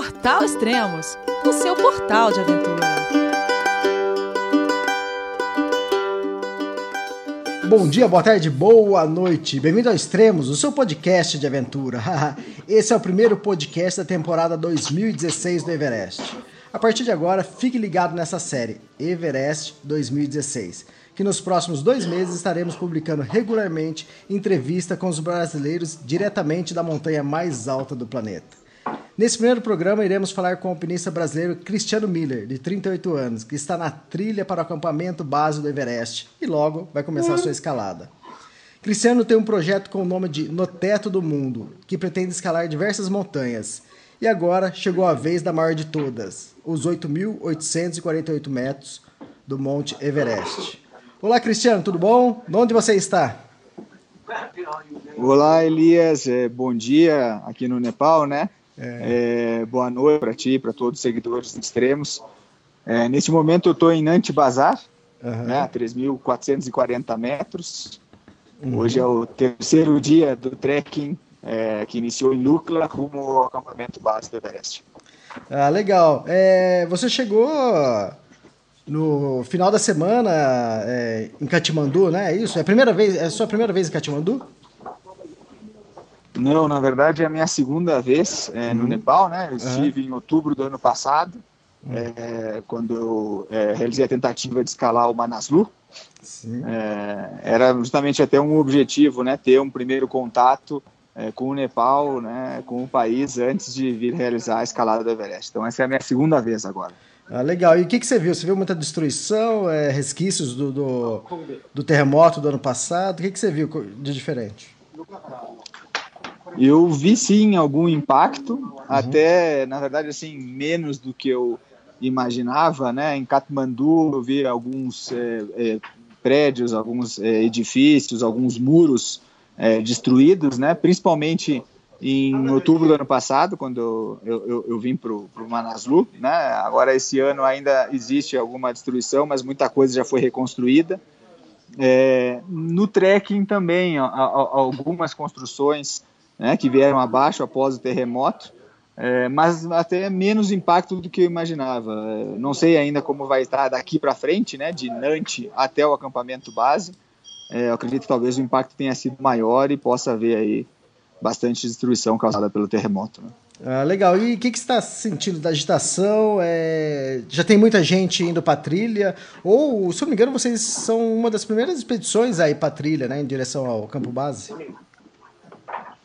Portal Extremos, o seu portal de aventura. Bom dia, boa tarde, boa noite. Bem-vindo ao Extremos, o seu podcast de aventura. Esse é o primeiro podcast da temporada 2016 do Everest. A partir de agora, fique ligado nessa série, Everest 2016, que nos próximos dois meses estaremos publicando regularmente entrevista com os brasileiros diretamente da montanha mais alta do planeta. Nesse primeiro programa, iremos falar com o alpinista brasileiro Cristiano Miller, de 38 anos, que está na trilha para o acampamento base do Everest e logo vai começar a sua escalada. Cristiano tem um projeto com o nome de No Teto do Mundo, que pretende escalar diversas montanhas. E agora chegou a vez da maior de todas, os 8.848 metros do Monte Everest. Olá, Cristiano, tudo bom? Onde você está? Olá, Elias. É, bom dia aqui no Nepal, né? É. Boa noite para ti, para todos os seguidores extremos. É, nesse momento eu estou em Nanti Bazar, uhum. né, 3.440 metros. Uhum. Hoje é o terceiro dia do trekking é, que iniciou em Lukla rumo ao acampamento base do Everest. Ah, legal. É, você chegou no final da semana é, em Katmandu, né? É isso? É a primeira vez? É a sua primeira vez em Katmandu? Não, na verdade é a minha segunda vez é, no uhum. Nepal, né? Eu estive uhum. em outubro do ano passado, uhum. é, quando eu é, realizei a tentativa de escalar o Manaslu. É, era justamente até um objetivo, né? Ter um primeiro contato é, com o Nepal, né? Com o país antes de vir realizar a escalada do Everest. Então essa é a minha segunda vez agora. Ah, legal. E o que, que você viu? Você viu muita destruição, é, resquícios do, do, do, terremoto do ano passado? O que, que você viu de diferente? Eu vi sim algum impacto, uhum. até na verdade assim menos do que eu imaginava, né? Em Katmandu eu vi alguns é, é, prédios, alguns é, edifícios, alguns muros é, destruídos, né? Principalmente em outubro do ano passado, quando eu, eu, eu vim para o Manaslu, né? Agora esse ano ainda existe alguma destruição, mas muita coisa já foi reconstruída. É, no trekking também, algumas construções né, que vieram abaixo após o terremoto, é, mas até menos impacto do que eu imaginava. É, não sei ainda como vai estar daqui para frente, né, de Nantes até o acampamento base. É, eu acredito que talvez o impacto tenha sido maior e possa haver aí bastante destruição causada pelo terremoto. Né? Ah, legal. E o que, que você está sentindo da agitação? É... Já tem muita gente indo para trilha? Ou, se eu não me engano, vocês são uma das primeiras expedições aí para trilha, né, em direção ao campo base?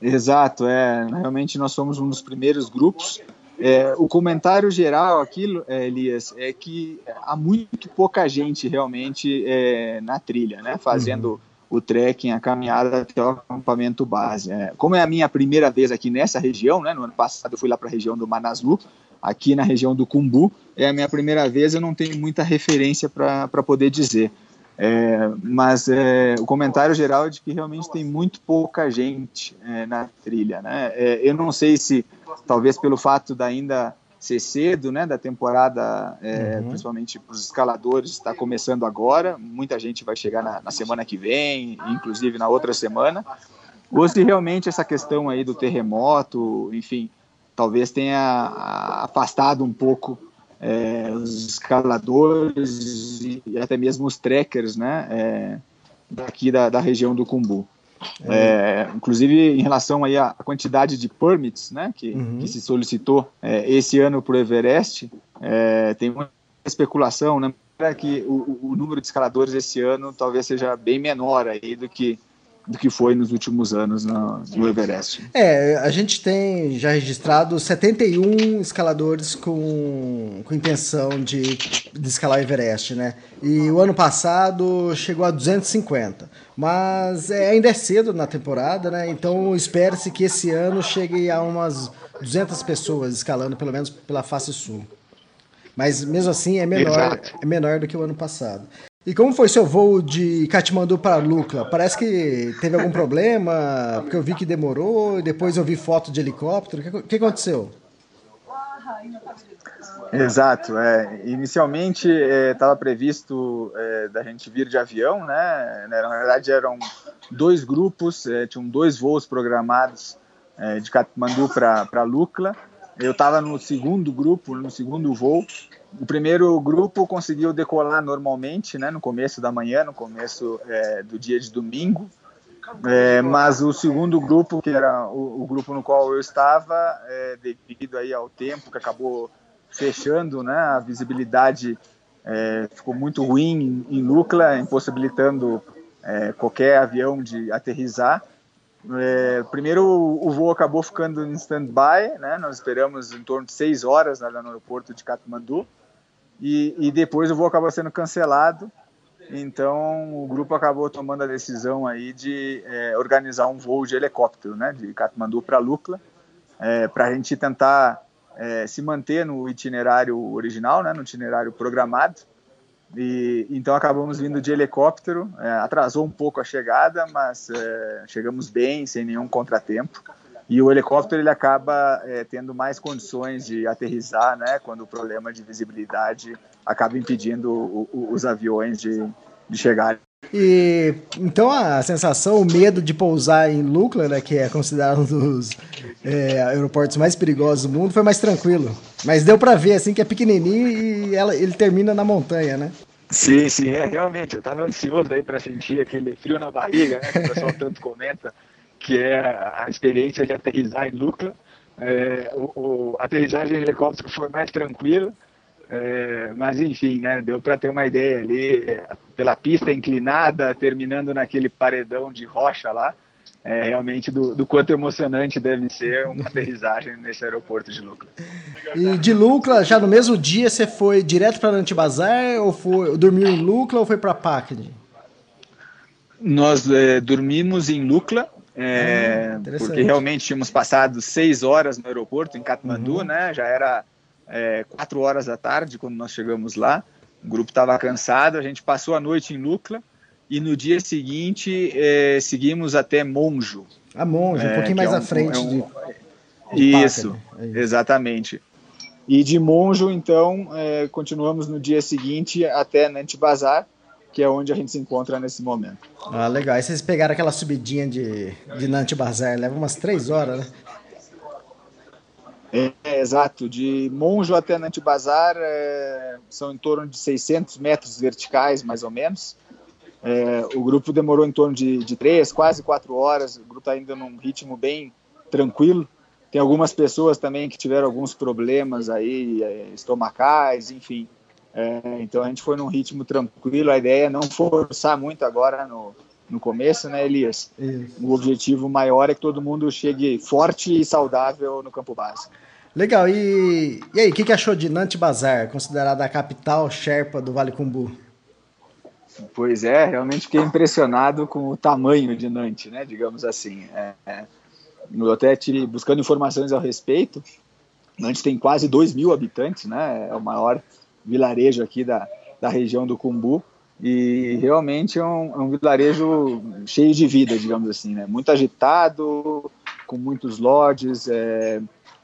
Exato, é. Realmente nós somos um dos primeiros grupos. É, o comentário geral aqui, é, Elias, é que há muito pouca gente realmente é, na trilha, né? Fazendo o trekking, a caminhada até o acampamento base. É, como é a minha primeira vez aqui nessa região, né? No ano passado eu fui lá para a região do Manaslu, aqui na região do Cumbu, é a minha primeira vez, eu não tenho muita referência para poder dizer. É, mas é, o comentário geral é de que realmente tem muito pouca gente é, na trilha. Né? É, eu não sei se, talvez pelo fato de ainda ser cedo, né, da temporada, é, uhum. principalmente para os escaladores, está começando agora. Muita gente vai chegar na, na, semana que vem, inclusive na outra semana. Ou se realmente essa questão aí do terremoto, enfim, talvez tenha afastado um pouco é, os escaladores e até mesmo os trekkers, né, é, daqui da, da, região do Cumbu. É. inclusive em relação aí à quantidade de permits, né, que, uhum. que se solicitou é, esse ano para o Everest, é, tem uma especulação, né, que o, o número de escaladores esse ano talvez seja bem menor aí do que do que foi nos últimos anos no, no, Everest. É, a gente tem já registrado 71 escaladores com, com intenção de, de escalar o Everest, né? E o ano passado chegou a 250. Mas é, ainda é cedo na temporada, né? Então espera-se que esse ano chegue a umas 200 pessoas escalando, pelo menos pela face sul. Mas mesmo assim é menor, é menor do que o ano passado. E como foi seu voo de Katmandu para Lukla? Parece que teve algum problema, porque eu vi que demorou, e depois eu vi foto de helicóptero. O que, aconteceu? Exato. É, inicialmente estava é, previsto é, da gente vir de avião, né? Na verdade eram dois grupos, é, tinham dois voos programados é, de Katmandu para Lukla. Eu estava no segundo grupo, no segundo voo. O primeiro grupo conseguiu decolar normalmente, né, no começo da manhã, no começo é, do dia de domingo. É, mas o segundo grupo, que era o, o grupo no qual eu estava, é, devido aí ao tempo que acabou fechando, né, a visibilidade é, ficou muito ruim em, em Lucla, impossibilitando é, qualquer avião de aterrizar. É, primeiro o, voo acabou ficando em stand-by, né, nós esperamos em torno de seis horas né, no aeroporto de Katmandu, e, e depois o voo acabou sendo cancelado, então o grupo acabou tomando a decisão aí de é, organizar um voo de helicóptero, né, de Katmandu para Lukla, é, para a gente tentar é, se manter no itinerário original, né, no itinerário programado. E então acabamos vindo de helicóptero, é, atrasou um pouco a chegada, mas é, chegamos bem, sem nenhum contratempo. E o helicóptero ele acaba é, tendo mais condições de aterrizar, né, quando o problema de visibilidade acaba impedindo o, o, os aviões de, de chegarem. E então a sensação, o medo de pousar em Lukla, né, que é considerado um dos é, aeroportos mais perigosos do mundo, foi mais tranquilo. Mas deu para ver assim que é pequenininho e ela, ele termina na montanha, né? Sim, sim, é realmente. Eu estava ansioso aí para sentir aquele frio na barriga, né, que o pessoal tanto comenta, que é a experiência de aterrizar em Lukla. É, o, o, a aterrissagem de helicóptero foi mais tranquila é, mas enfim, né, deu para ter uma ideia ali, pela pista inclinada, terminando naquele paredão de rocha lá, é, realmente do, do, quanto emocionante deve ser uma aterrissagem nesse aeroporto de Lucla. E de Lucla, já no mesmo dia, você foi direto para Antibazar, ou foi, dormiu em Lucla ou foi para Pacne? Nós é, dormimos em Lucla, é, ah, porque realmente tínhamos passado seis horas no aeroporto, em Katmandu, uhum. né, já era é, quatro horas da tarde, quando nós chegamos lá. O grupo estava cansado, a gente passou a noite em Lucla e no dia seguinte é, seguimos até Monjo. A Monjo, um é, pouquinho mais é um, à frente. Um, de, de isso, né? isso, exatamente. E de Monjo, então, é, continuamos no dia seguinte até Nantes Bazar, que é onde a gente se encontra nesse momento. Ah, legal. Aí vocês pegaram aquela subidinha de, de Nantes Bazar, leva umas três horas, né? É, exato, de Monjo até Nantibazar é, são em torno de 600 metros verticais, mais ou menos. É, o grupo demorou em torno de, de três, quase quatro horas. O grupo está ainda num ritmo bem tranquilo. Tem algumas pessoas também que tiveram alguns problemas aí, é, estomacais, enfim. É, então a gente foi num ritmo tranquilo. A ideia é não forçar muito agora no, no começo, né, Elias? Isso. O objetivo maior é que todo mundo chegue forte e saudável no campo base. Legal, e, e aí, o que, que achou de Nantes Bazar, considerada a capital Sherpa do Vale Cumbu? Pois é, realmente fiquei impressionado com o tamanho de Nantes, né, digamos assim. É, é, eu até tive, buscando informações ao respeito, Nantes tem quase 2 mil habitantes, né, é o maior vilarejo aqui da, da região do Cumbu, e realmente é um, é um vilarejo cheio de vida, digamos assim, né, muito agitado, com muitos lodges, é,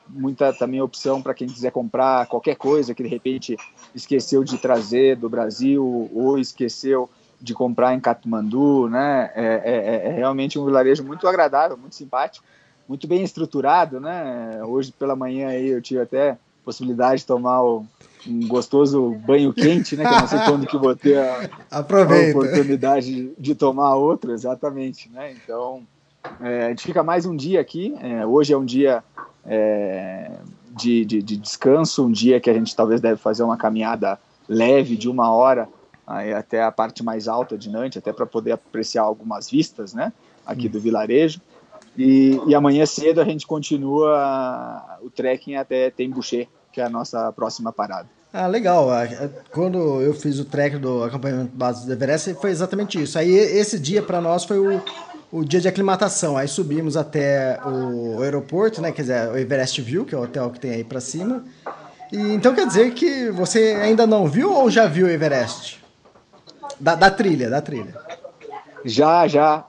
muita também opção para quem quiser comprar qualquer coisa que de repente esqueceu de trazer do Brasil ou esqueceu de comprar em Katmandu, né? É, é, é, é realmente um vilarejo muito agradável, muito simpático, muito bem estruturado, né? Hoje pela manhã aí eu tive até possibilidade de tomar um gostoso banho quente, né? Que eu não sei quando que vou ter a, a oportunidade de tomar outro, exatamente, né? Então é, a gente fica mais um dia aqui. É, hoje é um dia é, de, de, de, descanso, um dia que a gente talvez deve fazer uma caminhada leve de uma hora até a parte mais alta de Nantes, até para poder apreciar algumas vistas, né, aqui do vilarejo. E, e, amanhã cedo a gente continua o trekking até Tembuché, que é a nossa próxima parada. Ah, legal. Quando eu fiz o trek do acompanhamento base do Everest, foi exatamente isso. Aí esse dia para nós foi o, o dia de aclimatação. Aí subimos até o aeroporto, né? Quer dizer, o Everest View, que é o hotel que tem aí para cima. E, então quer dizer que você ainda não viu ou já viu o Everest? Da, da trilha, da trilha. Já, já.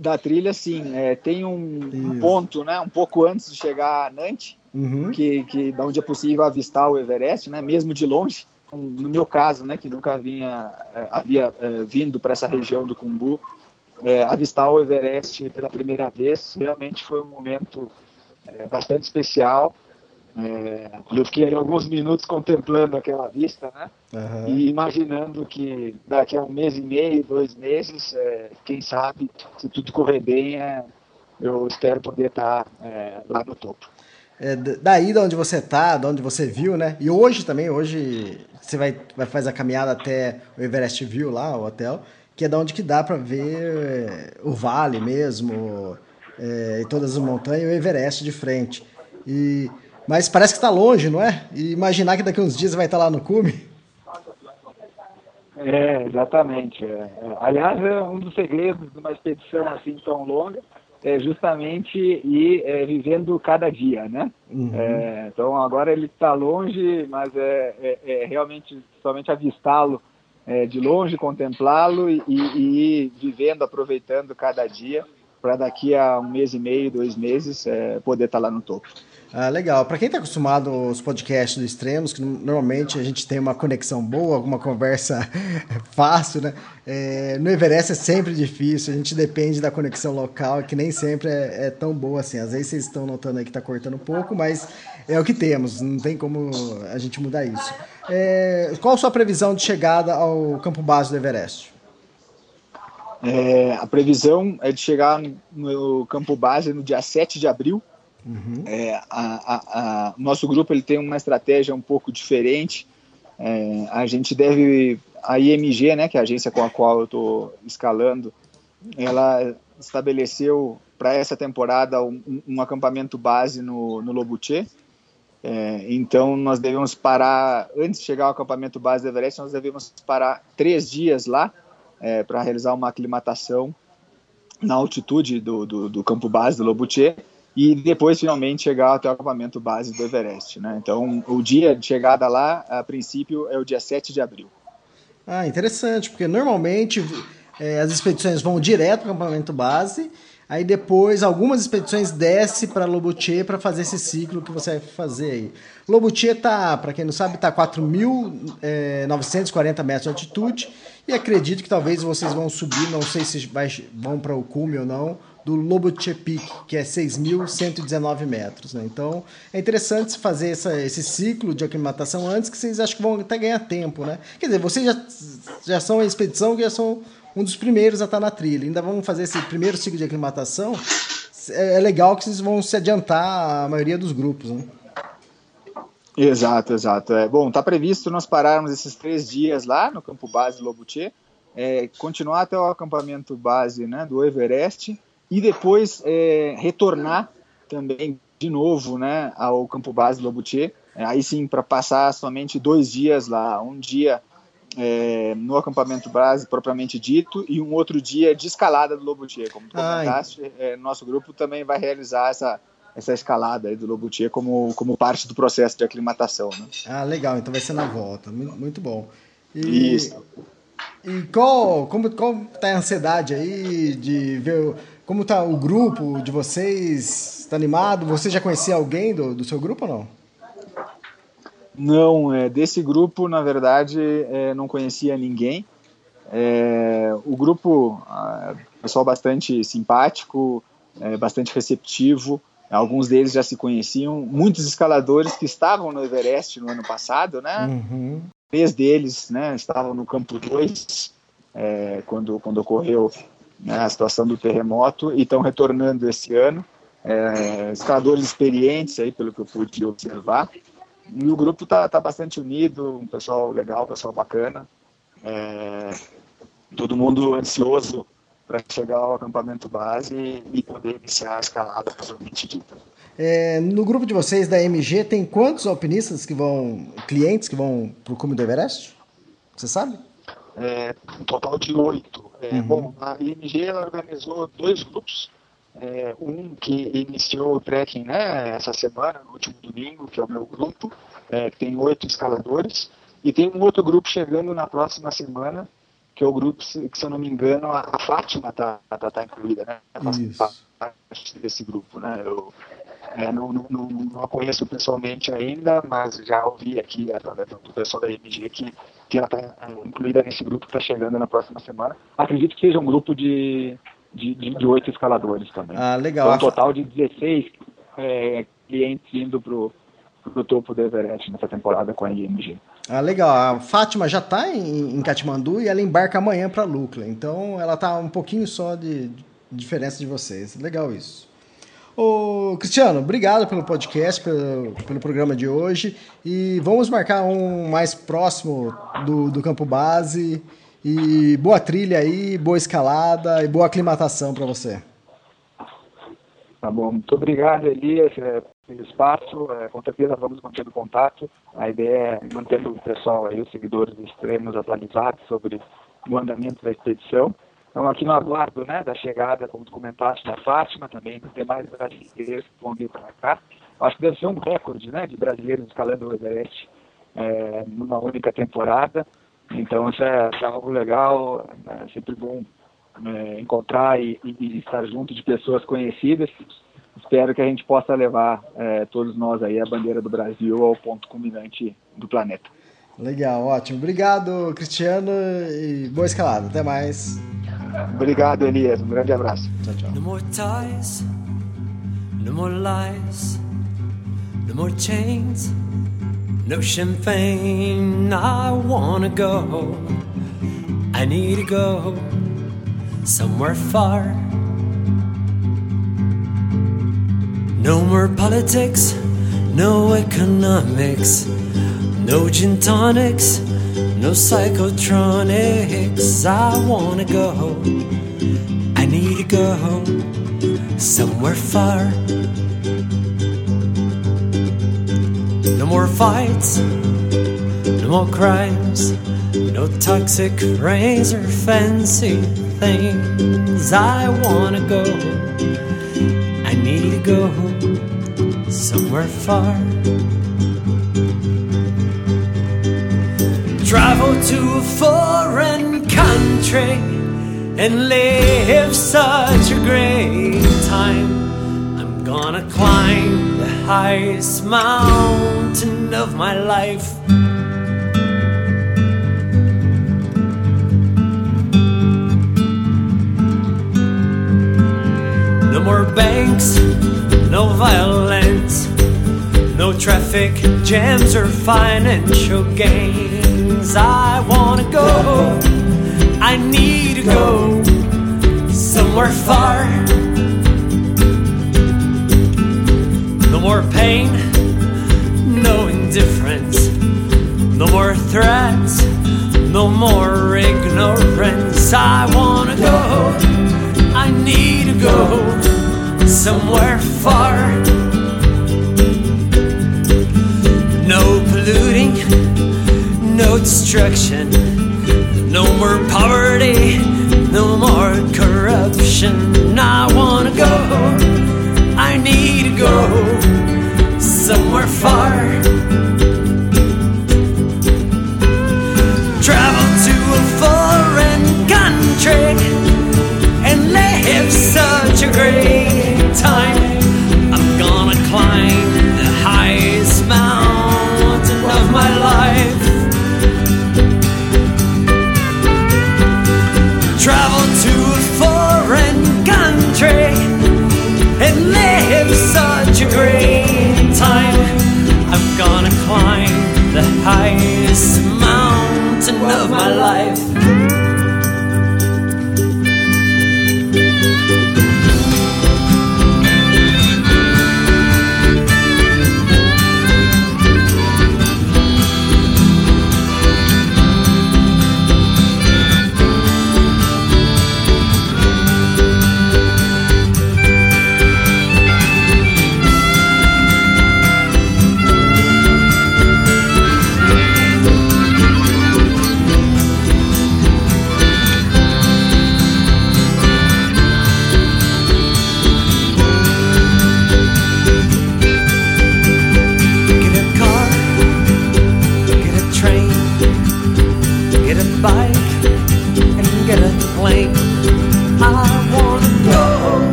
Da trilha, sim. É, tem um, um, ponto, né? Um pouco antes de chegar a Nantes, uhum. que, que da onde é possível avistar o Everest, né? Mesmo de longe. No meu caso, né? Que nunca vinha, é, havia é, vindo para essa região do Cumbu, é, avistar o Everest pela primeira vez realmente foi um momento é, bastante especial. É, eu fiquei alguns minutos contemplando aquela vista, né? Uhum. E imaginando que daqui a um mês e meio, dois meses, é, quem sabe, se tudo correr bem, é, eu espero poder estar é, lá no topo. É, daí de onde você está, de onde você viu, né? E hoje também, hoje você vai, vai fazer a caminhada até o Everest View lá, o hotel, que é da onde que dá para ver o vale mesmo, é, e todas as montanhas e o Everest de frente. E mas parece que está longe, não é? E imaginar que daqui uns dias vai estar lá no cume. É, exatamente. É. é. Aliás, é um dos segredos de uma expedição assim tão longa é justamente ir é, vivendo cada dia, né? Uhum. É, então agora ele está longe, mas é, é, é, realmente somente avistá-lo é, de longe, contemplá-lo e, e, e, ir vivendo, aproveitando cada dia para daqui a um mês e meio, dois meses, poder estar tá lá no topo. Ah, legal. Para quem está acostumado aos podcasts do Extremos, que normalmente a gente tem uma conexão boa, alguma conversa fácil, né? É, no Everest é sempre difícil, a gente depende da conexão local, que nem sempre é, é tão boa assim. Às vezes vocês estão notando aí que está cortando um pouco, mas é o que temos, não tem como a gente mudar isso. É, qual a sua previsão de chegada ao campo base do Everest? É, a previsão é de chegar no campo base no dia 7 de abril, Uhum. É, a, a, a, nosso grupo ele tem uma estratégia um pouco diferente. É, a gente deve, a IMG, né, que é a agência com a qual eu estou escalando, ela estabeleceu para essa temporada um, um, acampamento base no, no. É, então nós devemos parar antes de chegar ao acampamento base do Everest, nós devemos parar três dias lá é, para realizar uma aclimatação na altitude do, do, do campo base do Lobuche e depois finalmente chegar até o acampamento base do Everest. Né? Então, o dia de chegada lá, a princípio, é o dia 7 de abril. Ah, interessante, porque normalmente é, as expedições vão direto para o acampamento base, aí depois algumas expedições descem para Lobuche para fazer esse ciclo que você vai fazer aí. Lobuche tá, para quem não sabe, tá 4.940 é, metros de altitude e acredito que talvez vocês vão subir, não sei se vai, vão para o cume ou não, do Lobuche Peak, que é 6.119 metros. Né? Então é interessante fazer essa, esse ciclo de aclimatação antes, que vocês acham que vão até ganhar tempo. Né? Quer dizer, vocês já, já são a expedição que já são um dos primeiros a estar na trilha. Ainda vão fazer esse primeiro ciclo de aclimatação. É, é legal que vocês vão se adiantar a maioria dos grupos. Né? Exato, exato. É, bom, está previsto nós pararmos esses três dias lá no campo base Lobuche, é, continuar até o acampamento base né, do Everest e depois é, retornar também de novo né, ao campo base do Lobutier, é, aí sim para passar somente dois dias lá, um dia é, no acampamento base propriamente dito e um outro dia de escalada do Lobutier, como tu comentaste, é, nosso grupo também vai realizar essa, essa escalada do Lobutier como, como parte do processo de aclimatação. Né? Ah, legal, então vai ser na volta, muito, bom. E, Isso. E qual, como, qual tá a ansiedade aí de ver como tá o grupo de vocês? Está animado? Você já conhecia alguém do, do seu grupo ou não? Não, é, desse grupo, na verdade, é, não conhecia ninguém. É, o grupo, é, pessoal bastante simpático, é, bastante receptivo. Alguns deles já se conheciam. Muitos escaladores que estavam no Everest no ano passado, né? Uhum. Três deles né, estavam no campo 2, é, quando, quando ocorreu né, a situação do terremoto e estão retornando esse ano. É, escaladores experientes, aí, pelo que eu pude observar. E o grupo está tá bastante unido, um pessoal legal, um pessoal bacana. É, todo mundo ansioso para chegar ao acampamento base e poder iniciar a escalada propriamente dita. É, no grupo de vocês da MG tem quantos alpinistas que vão, clientes que vão para o cume do Everest? Você sabe? É, um total de oito. É, uhum. Bom, a IMG organizou dois grupos. É, um que iniciou o trekking né, essa semana, no último domingo, que é o meu grupo, é, que tem oito escaladores, e tem um outro grupo chegando na próxima semana, que é o grupo, que se eu não me engano, a, a Fátima está tá, tá incluída, né? Parte desse grupo, né? Eu é, não, não, não, a conheço pessoalmente ainda, mas já ouvi aqui através do pessoal da MG que que ela está incluída nesse grupo que está chegando na próxima semana. Acredito que seja um grupo de de, de, oito escaladores também. Ah, legal. Então, um total de 16 é, clientes indo para o topo do Everest nessa temporada com a IMG. Ah, legal. A Fátima já está em, em Katmandu e ela embarca amanhã para Lukla. Então ela está um pouquinho só de, de diferença de vocês. Legal isso. Ô, Cristiano, obrigado pelo podcast, pelo, pelo programa de hoje. E vamos marcar um mais próximo do, do campo base. E boa trilha aí, boa escalada e boa aclimatação para você. Tá bom, muito obrigado, Elias, é, pelo espaço. É, com certeza vamos mantendo contato. A ideia é manter o pessoal aí, os seguidores extremos atualizados sobre o andamento da expedição. Então, aqui no aguardo né, da chegada, como tu comentaste, da Fátima, também tem mais brasileiros que vão vir para cá. Acho que deve ser um recorde né, de brasileiros escalando o Everest é, numa única temporada. Então, isso é, isso é algo legal, é sempre bom é, encontrar e, e, estar junto de pessoas conhecidas. Espero que a gente possa levar é, todos nós aí a bandeira do Brasil ao ponto culminante do planeta. Legal, ótimo. Obrigado, Cristiano, e boa escalada. Até mais. Obrigado, Elias. Um grande abraço. Tchau, tchau. No more ties, no more lies, no more chains, no champagne. I wanna go. I need to go. somewhere far. No more politics, no economics, no gin tonics, no psychotronics. I wanna go, I need to go somewhere far. No more fights, no more crimes, no toxic razor fancy things I wanna go. I need to go somewhere far. To a foreign country and live such a great time. I'm gonna climb the highest mountain of my life. No more banks, no violence, no traffic jams or financial I wanna go, I need to go somewhere far. No more pain, no indifference, no more threats, no more ignorance. I wanna go, I need to go somewhere far. Destruction, no more poverty, no more corruption. I wanna go, I need to go somewhere far.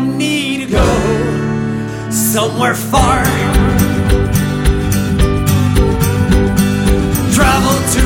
need to go somewhere far. Travel to